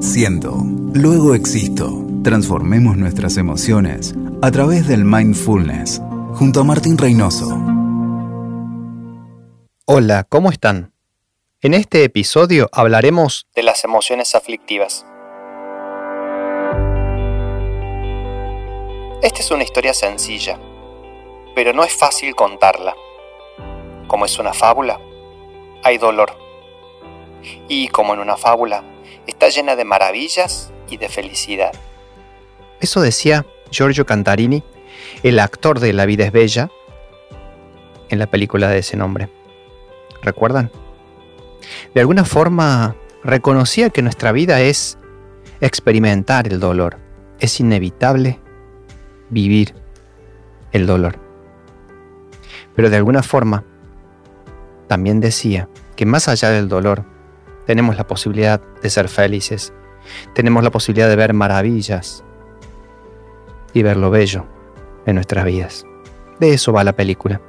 Siento, luego existo. Transformemos nuestras emociones a través del mindfulness, junto a Martín Reynoso. Hola, ¿cómo están? En este episodio hablaremos de las emociones aflictivas. Esta es una historia sencilla, pero no es fácil contarla. Como es una fábula, hay dolor. Y como en una fábula, está llena de maravillas y de felicidad. Eso decía Giorgio Cantarini, el actor de La vida es bella, en la película de ese nombre. ¿Recuerdan? De alguna forma reconocía que nuestra vida es experimentar el dolor. Es inevitable vivir el dolor. Pero de alguna forma también decía que más allá del dolor tenemos la posibilidad de ser felices, tenemos la posibilidad de ver maravillas y ver lo bello en nuestras vidas. De eso va la película.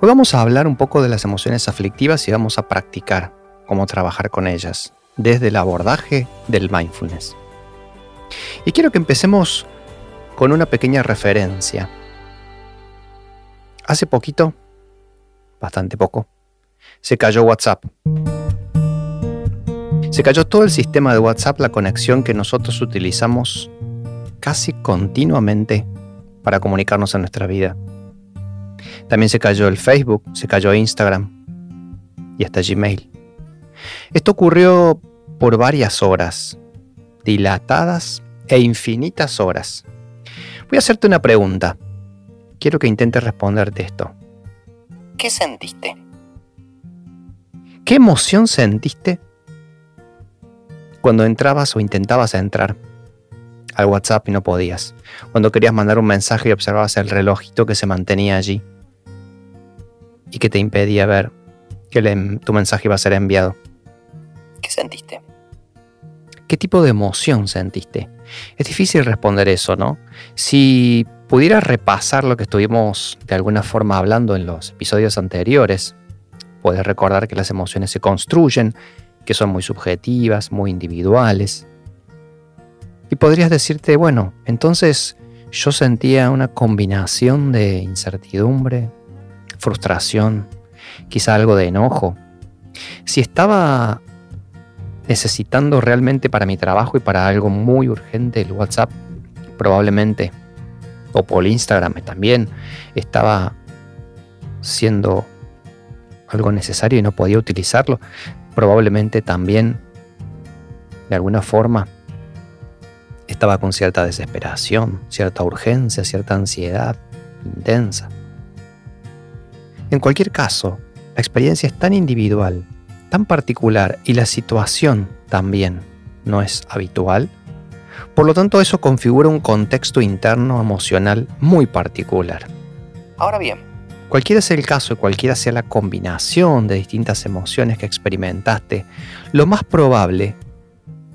Hoy vamos a hablar un poco de las emociones aflictivas y vamos a practicar cómo trabajar con ellas desde el abordaje del mindfulness. Y quiero que empecemos con una pequeña referencia. Hace poquito, bastante poco, se cayó WhatsApp. Se cayó todo el sistema de WhatsApp, la conexión que nosotros utilizamos casi continuamente para comunicarnos en nuestra vida. También se cayó el Facebook, se cayó Instagram y hasta Gmail. Esto ocurrió por varias horas, dilatadas e infinitas horas. Voy a hacerte una pregunta. Quiero que intentes responderte esto. ¿Qué sentiste? ¿Qué emoción sentiste cuando entrabas o intentabas entrar al WhatsApp y no podías? Cuando querías mandar un mensaje y observabas el relojito que se mantenía allí y que te impedía ver que tu mensaje iba a ser enviado. ¿Qué sentiste? ¿Qué tipo de emoción sentiste? Es difícil responder eso, ¿no? Si pudieras repasar lo que estuvimos de alguna forma hablando en los episodios anteriores, puedes recordar que las emociones se construyen, que son muy subjetivas, muy individuales. Y podrías decirte, bueno, entonces yo sentía una combinación de incertidumbre, frustración, quizá algo de enojo. Si estaba necesitando realmente para mi trabajo y para algo muy urgente el WhatsApp, probablemente, o por Instagram también, estaba siendo algo necesario y no podía utilizarlo, probablemente también, de alguna forma, estaba con cierta desesperación, cierta urgencia, cierta ansiedad intensa. En cualquier caso, la experiencia es tan individual tan particular y la situación también no es habitual, por lo tanto eso configura un contexto interno emocional muy particular. Ahora bien, cualquiera sea el caso y cualquiera sea la combinación de distintas emociones que experimentaste, lo más probable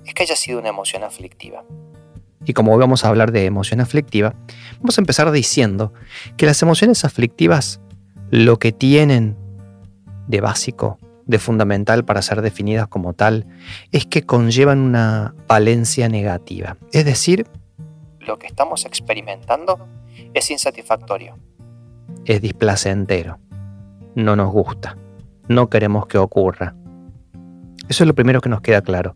es que haya sido una emoción aflictiva. Y como vamos a hablar de emoción aflictiva, vamos a empezar diciendo que las emociones aflictivas lo que tienen de básico de fundamental para ser definidas como tal es que conllevan una valencia negativa. Es decir, lo que estamos experimentando es insatisfactorio. Es displacentero. No nos gusta. No queremos que ocurra. Eso es lo primero que nos queda claro.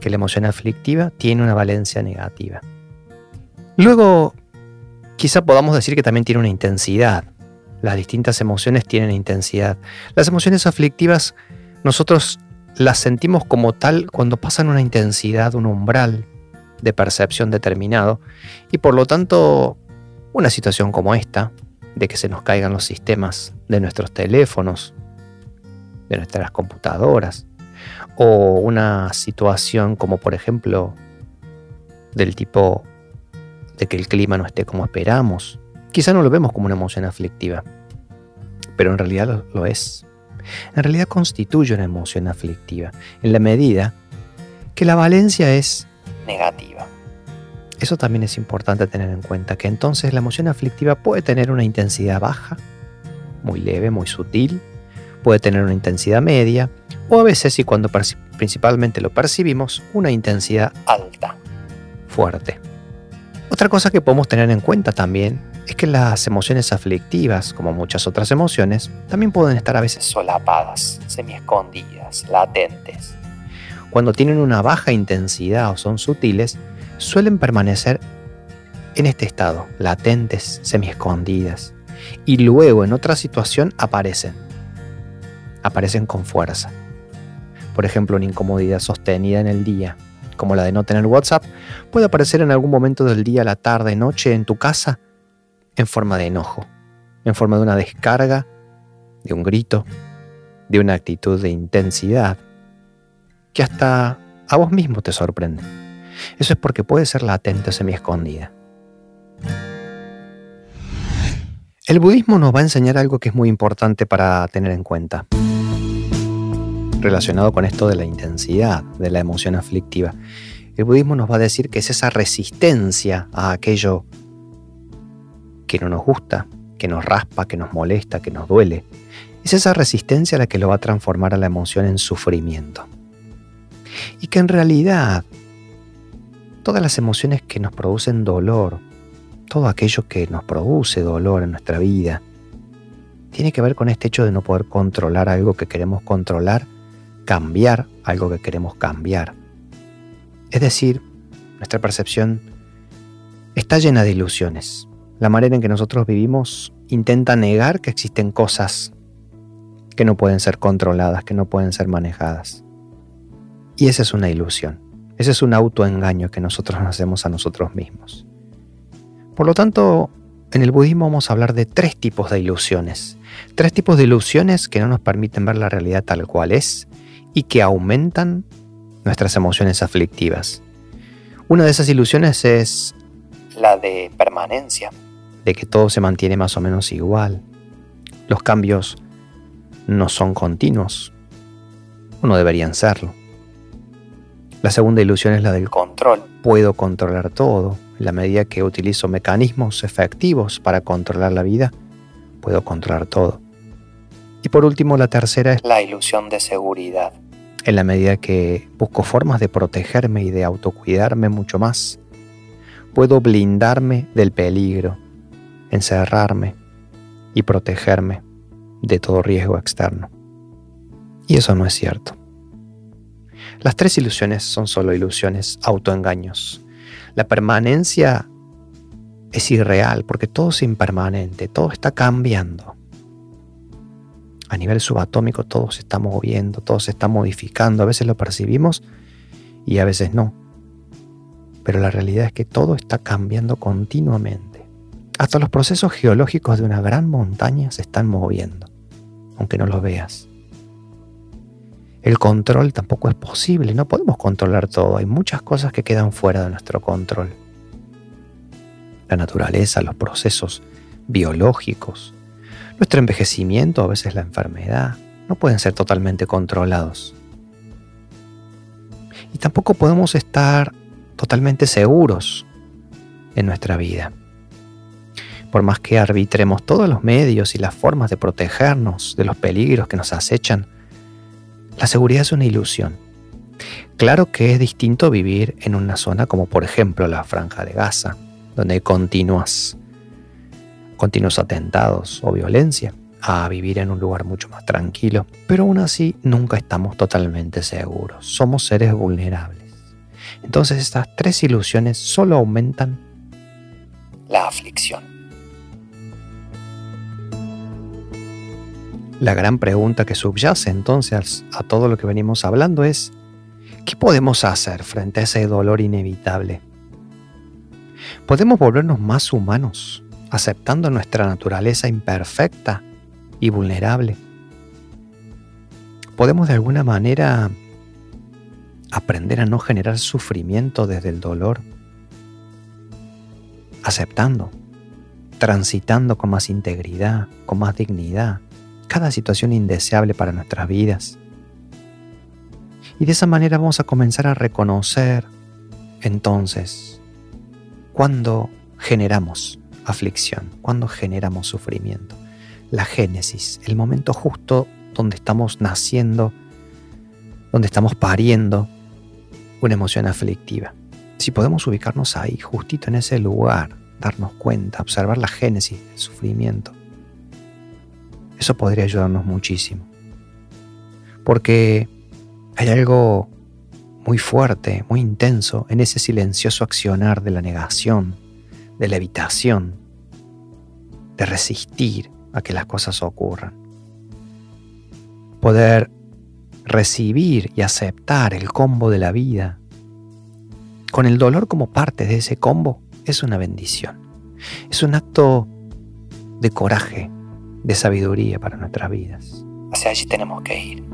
Que la emoción aflictiva tiene una valencia negativa. Luego, quizá podamos decir que también tiene una intensidad. Las distintas emociones tienen intensidad. Las emociones aflictivas nosotros las sentimos como tal cuando pasan una intensidad, un umbral de percepción determinado y por lo tanto una situación como esta, de que se nos caigan los sistemas de nuestros teléfonos, de nuestras computadoras, o una situación como por ejemplo del tipo de que el clima no esté como esperamos, Quizá no lo vemos como una emoción aflictiva, pero en realidad lo, es. En realidad constituye una emoción aflictiva, en la medida que la valencia es negativa. Eso también es importante tener en cuenta, que entonces la emoción aflictiva puede tener una intensidad baja, muy leve, muy sutil, puede tener una intensidad media o a veces y cuando principalmente lo percibimos, una intensidad alta, fuerte. Otra cosa que podemos tener en cuenta también es que las emociones aflictivas, como muchas otras emociones, también pueden estar a veces solapadas, semi-escondidas, latentes. Cuando tienen una baja intensidad o son sutiles, suelen permanecer en este estado, latentes, semi-escondidas, y luego en otra situación aparecen. Aparecen con fuerza. Por ejemplo, una incomodidad sostenida en el día, como la de no tener WhatsApp, puede aparecer en algún momento del día, la tarde, noche, en tu casa, en forma de enojo, en forma de una descarga, de un grito, de una actitud de intensidad, que hasta a vos mismo te sorprende. Eso es porque puede ser latente semi-escondida. El budismo nos va a enseñar algo que es muy importante para tener en cuenta, relacionado con esto de la intensidad de la emoción aflictiva. El budismo nos va a decir que es esa resistencia a aquello que no nos gusta, que nos raspa, que nos molesta, que nos duele. Es esa resistencia la que lo va a transformar a la emoción en sufrimiento. Y que en realidad todas las emociones que nos producen dolor, todo aquello que nos produce dolor en nuestra vida, tiene que ver con este hecho de no poder controlar algo que queremos controlar, cambiar algo que queremos cambiar. Es decir, nuestra percepción está llena de ilusiones. La manera en que nosotros vivimos intenta negar que existen cosas que no pueden ser controladas, que no pueden ser manejadas. Y esa es una ilusión. Ese es un autoengaño que nosotros nos hacemos a nosotros mismos. Por lo tanto, en el budismo vamos a hablar de tres tipos de ilusiones. Tres tipos de ilusiones que no nos permiten ver la realidad tal cual es y que aumentan nuestras emociones aflictivas. Una de esas ilusiones es la de permanencia, de que todo se mantiene más o menos igual. Los cambios no son continuos, o no deberían serlo. La segunda ilusión es la del control. Puedo controlar todo, en la medida que utilizo mecanismos efectivos para controlar la vida, puedo controlar todo. Y por último, la tercera es la ilusión de seguridad. En la medida que busco formas de protegerme y de autocuidarme mucho más, puedo blindarme del peligro, encerrarme y protegerme de todo riesgo externo. Y eso no es cierto. Las tres ilusiones son solo ilusiones, autoengaños. La permanencia es irreal porque todo es impermanente, todo está cambiando. A nivel subatómico todo se está moviendo, todo se está modificando, a veces lo percibimos y a veces no. Pero la realidad es que todo está cambiando continuamente. Hasta los procesos geológicos de una gran montaña se están moviendo, aunque no los veas. El control tampoco es posible, no podemos controlar todo, hay muchas cosas que quedan fuera de nuestro control. La naturaleza, los procesos biológicos, nuestro envejecimiento, a veces la enfermedad, no pueden ser totalmente controlados. Y tampoco podemos estar totalmente seguros en nuestra vida. Por más que arbitremos todos los medios y las formas de protegernos de los peligros que nos acechan, la seguridad es una ilusión. Claro que es distinto vivir en una zona como por ejemplo la Franja de Gaza, donde hay continuos atentados o violencia, a vivir en un lugar mucho más tranquilo. Pero aún así nunca estamos totalmente seguros. Somos seres vulnerables. Entonces estas tres ilusiones solo aumentan la aflicción. La gran pregunta que subyace entonces a todo lo que venimos hablando es, ¿qué podemos hacer frente a ese dolor inevitable? ¿Podemos volvernos más humanos, aceptando nuestra naturaleza imperfecta y vulnerable? ¿Podemos de alguna manera aprender a no generar sufrimiento desde el dolor? Aceptando, transitando con más integridad, con más dignidad, cada situación indeseable para nuestras vidas. Y de esa manera vamos a comenzar a reconocer entonces cuando generamos aflicción, cuando generamos sufrimiento. La génesis, el momento justo donde estamos naciendo, donde estamos pariendo una emoción aflictiva. Si podemos ubicarnos ahí, justito en ese lugar, darnos cuenta, observar la génesis del sufrimiento, eso podría ayudarnos muchísimo. Porque hay algo muy fuerte, muy intenso en ese silencioso accionar de la negación, de la evitación, de resistir a que las cosas ocurran. Poder recibir y aceptar el combo de la vida con el dolor como parte de ese combo es una bendición. Es un acto de coraje, de sabiduría para nuestras vidas. Hacia allí tenemos que ir.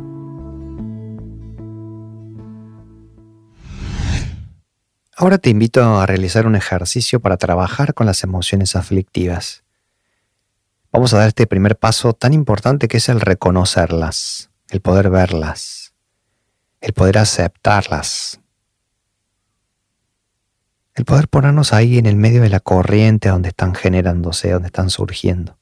Ahora te invito a realizar un ejercicio para trabajar con las emociones aflictivas. Vamos a dar este primer paso tan importante que es el reconocerlas, el poder verlas, el poder aceptarlas, el poder ponernos ahí en el medio de la corriente donde están generándose, donde están surgiendo.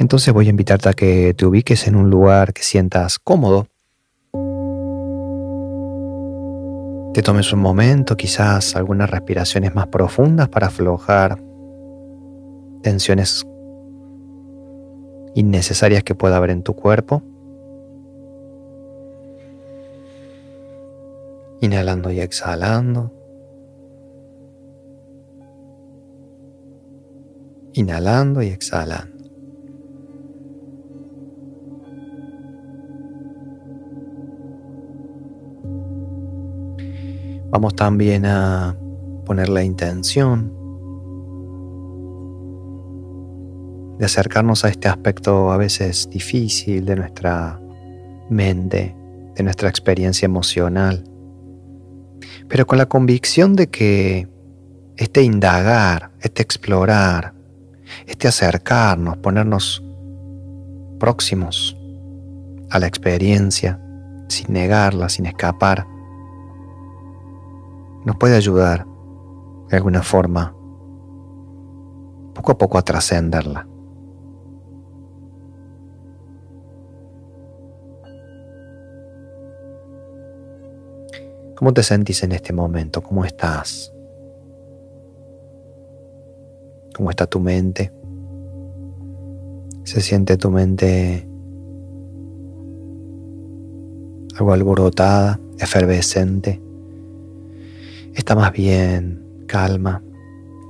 Entonces voy a invitarte a que te ubiques en un lugar que sientas cómodo Te tomes un momento, quizás algunas respiraciones más profundas para aflojar tensiones innecesarias que pueda haber en tu cuerpo. Inhalando y exhalando. Inhalando y exhalando. Vamos también a poner la intención de acercarnos a este aspecto a veces difícil de nuestra mente, de nuestra experiencia emocional, pero con la convicción de que este indagar, este explorar, este acercarnos, ponernos próximos a la experiencia, sin negarla, sin escapar, nos puede ayudar de alguna forma poco a poco a trascenderla. ¿Cómo te sentís en este momento? ¿Cómo estás? ¿Cómo está tu mente? ¿Se siente tu mente algo alborotada, efervescente? Está más bien calma,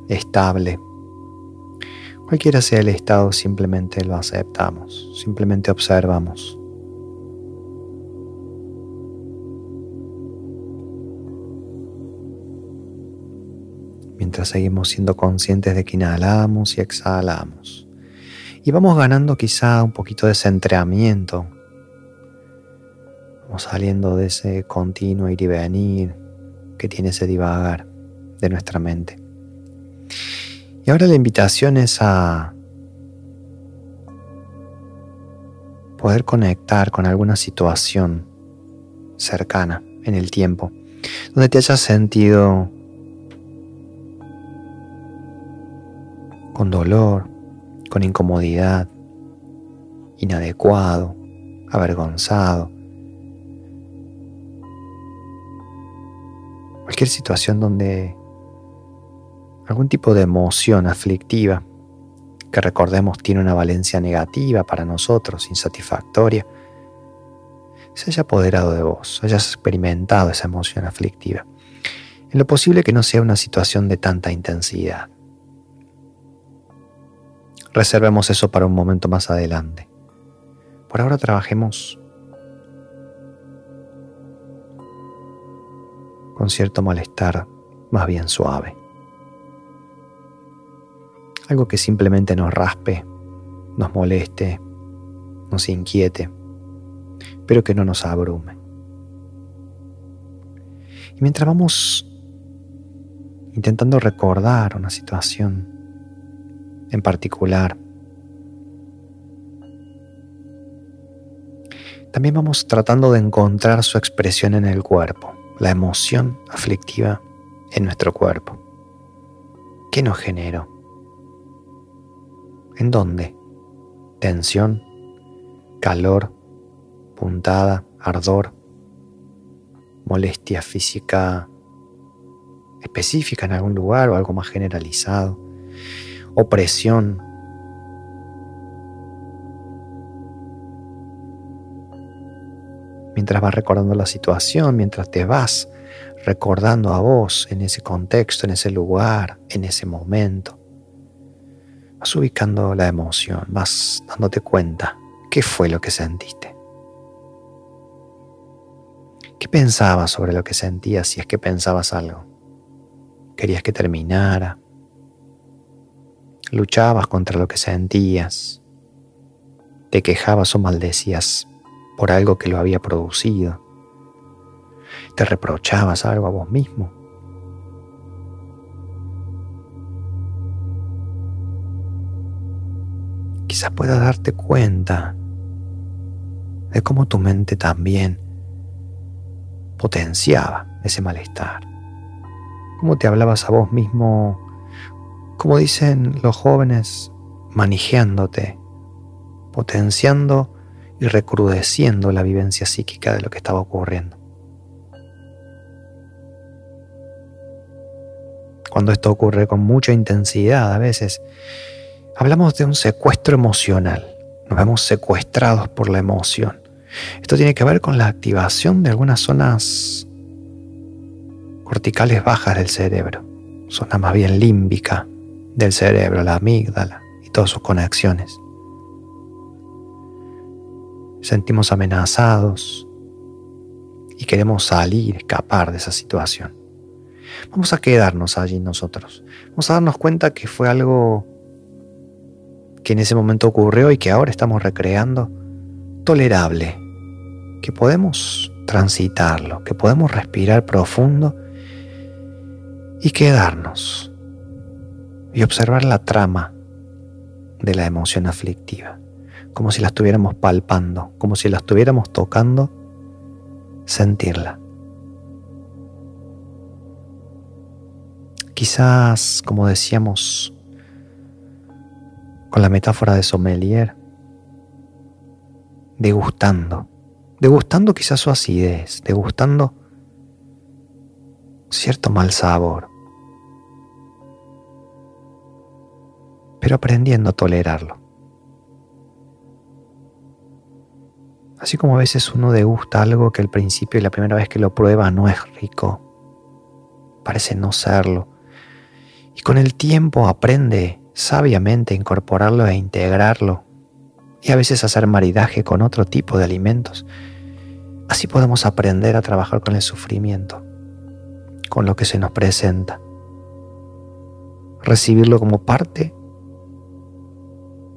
estable. Cualquiera sea el estado, simplemente lo aceptamos, simplemente observamos. Mientras seguimos siendo conscientes de que inhalamos y exhalamos. Y vamos ganando quizá un poquito de centramiento. Vamos saliendo de ese continuo ir y venir, que tiene ese divagar de nuestra mente. Y ahora la invitación es a poder conectar con alguna situación cercana en el tiempo, donde te hayas sentido con dolor, con incomodidad, inadecuado, avergonzado, cualquier situación donde algún tipo de emoción aflictiva que recordemos tiene una valencia negativa para nosotros, insatisfactoria, se haya apoderado de vos, hayas experimentado esa emoción aflictiva. En lo posible que no sea una situación de tanta intensidad. Reservemos eso para un momento más adelante. Por ahora trabajemos con cierto malestar más bien suave. Algo que simplemente nos raspe, nos moleste, nos inquiete, pero que no nos abrume. Y mientras vamos intentando recordar una situación en particular, también vamos tratando de encontrar su expresión en el cuerpo la emoción aflictiva en nuestro cuerpo. ¿Qué nos generó? ¿En dónde? Tensión, calor, puntada, ardor, molestia física específica en algún lugar o algo más generalizado, opresión. Mientras vas recordando la situación, mientras te vas recordando a vos en ese contexto, en ese lugar, en ese momento, vas ubicando la emoción, vas dándote cuenta qué fue lo que sentiste. ¿Qué pensabas sobre lo que sentías si es que pensabas algo? ¿Querías que terminara? ¿Luchabas contra lo que sentías? ¿Te quejabas o maldecías por algo que lo había producido? ¿Te reprochabas algo a vos mismo? Quizás puedas darte cuenta de cómo tu mente también potenciaba ese malestar. Cómo te hablabas a vos mismo, como dicen los jóvenes, manejándote, potenciando y recrudeciendo la vivencia psíquica de lo que estaba ocurriendo. Cuando esto ocurre con mucha intensidad, a veces hablamos de un secuestro emocional. Nos vemos secuestrados por la emoción. Esto tiene que ver con la activación de algunas zonas corticales bajas del cerebro, zona más bien límbica del cerebro, la amígdala y todas sus conexiones. Sentimos amenazados y queremos salir, escapar de esa situación. Vamos a quedarnos allí nosotros. Vamos a darnos cuenta que fue algo que en ese momento ocurrió y que ahora estamos recreando tolerable, que podemos transitarlo, que podemos respirar profundo y quedarnos y observar la trama de la emoción aflictiva, como si la estuviéramos palpando, como si la estuviéramos tocando, sentirla. Quizás, como decíamos con la metáfora de sommelier, degustando, degustando quizás su acidez, degustando cierto mal sabor, pero aprendiendo a tolerarlo. Así como a veces uno degusta algo que al principio y la primera vez que lo prueba no es rico, parece no serlo, y con el tiempo aprende sabiamente a incorporarlo e integrarlo y a veces hacer maridaje con otro tipo de alimentos. Así podemos aprender a trabajar con el sufrimiento, con lo que se nos presenta, recibirlo como parte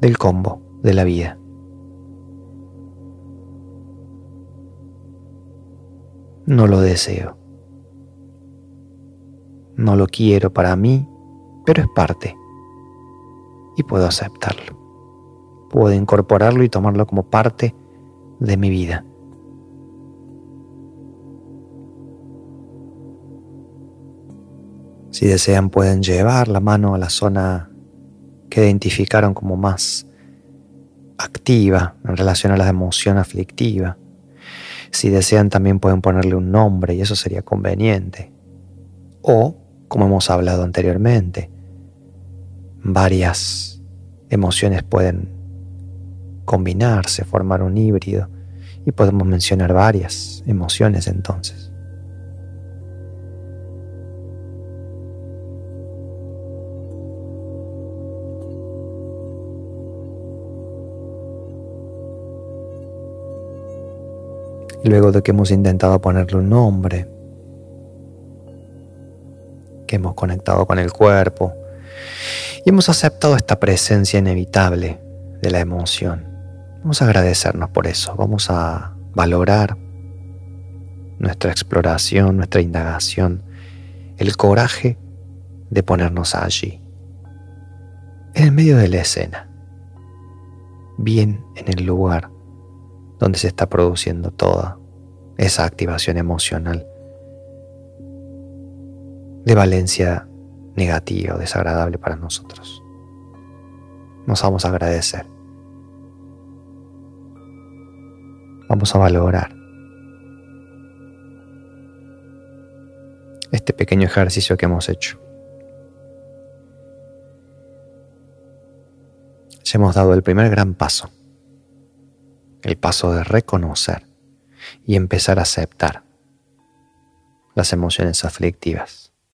del combo de la vida. No lo deseo. No lo quiero para mí, pero es parte y puedo aceptarlo puedo incorporarlo y tomarlo como parte de mi vida. Si desean pueden llevar la mano a la zona que identificaron como más activa en relación a la emoción aflictiva. Si desean también pueden ponerle un nombre y eso sería conveniente. O, como hemos hablado anteriormente, varias emociones pueden combinarse, formar un híbrido. Y podemos mencionar varias emociones entonces. Luego de que hemos intentado ponerle un nombre, que hemos conectado con el cuerpo y hemos aceptado esta presencia inevitable de la emoción. Vamos a agradecernos por eso, vamos a valorar nuestra exploración, nuestra indagación, el coraje de ponernos allí, en el medio de la escena, bien en el lugar donde se está produciendo toda esa activación emocional de valencia negativa o desagradable para nosotros. nos vamos a agradecer. Vamos a valorar este pequeño ejercicio que hemos hecho. Ya hemos dado el primer gran paso, el paso de reconocer y empezar a aceptar las emociones aflictivas.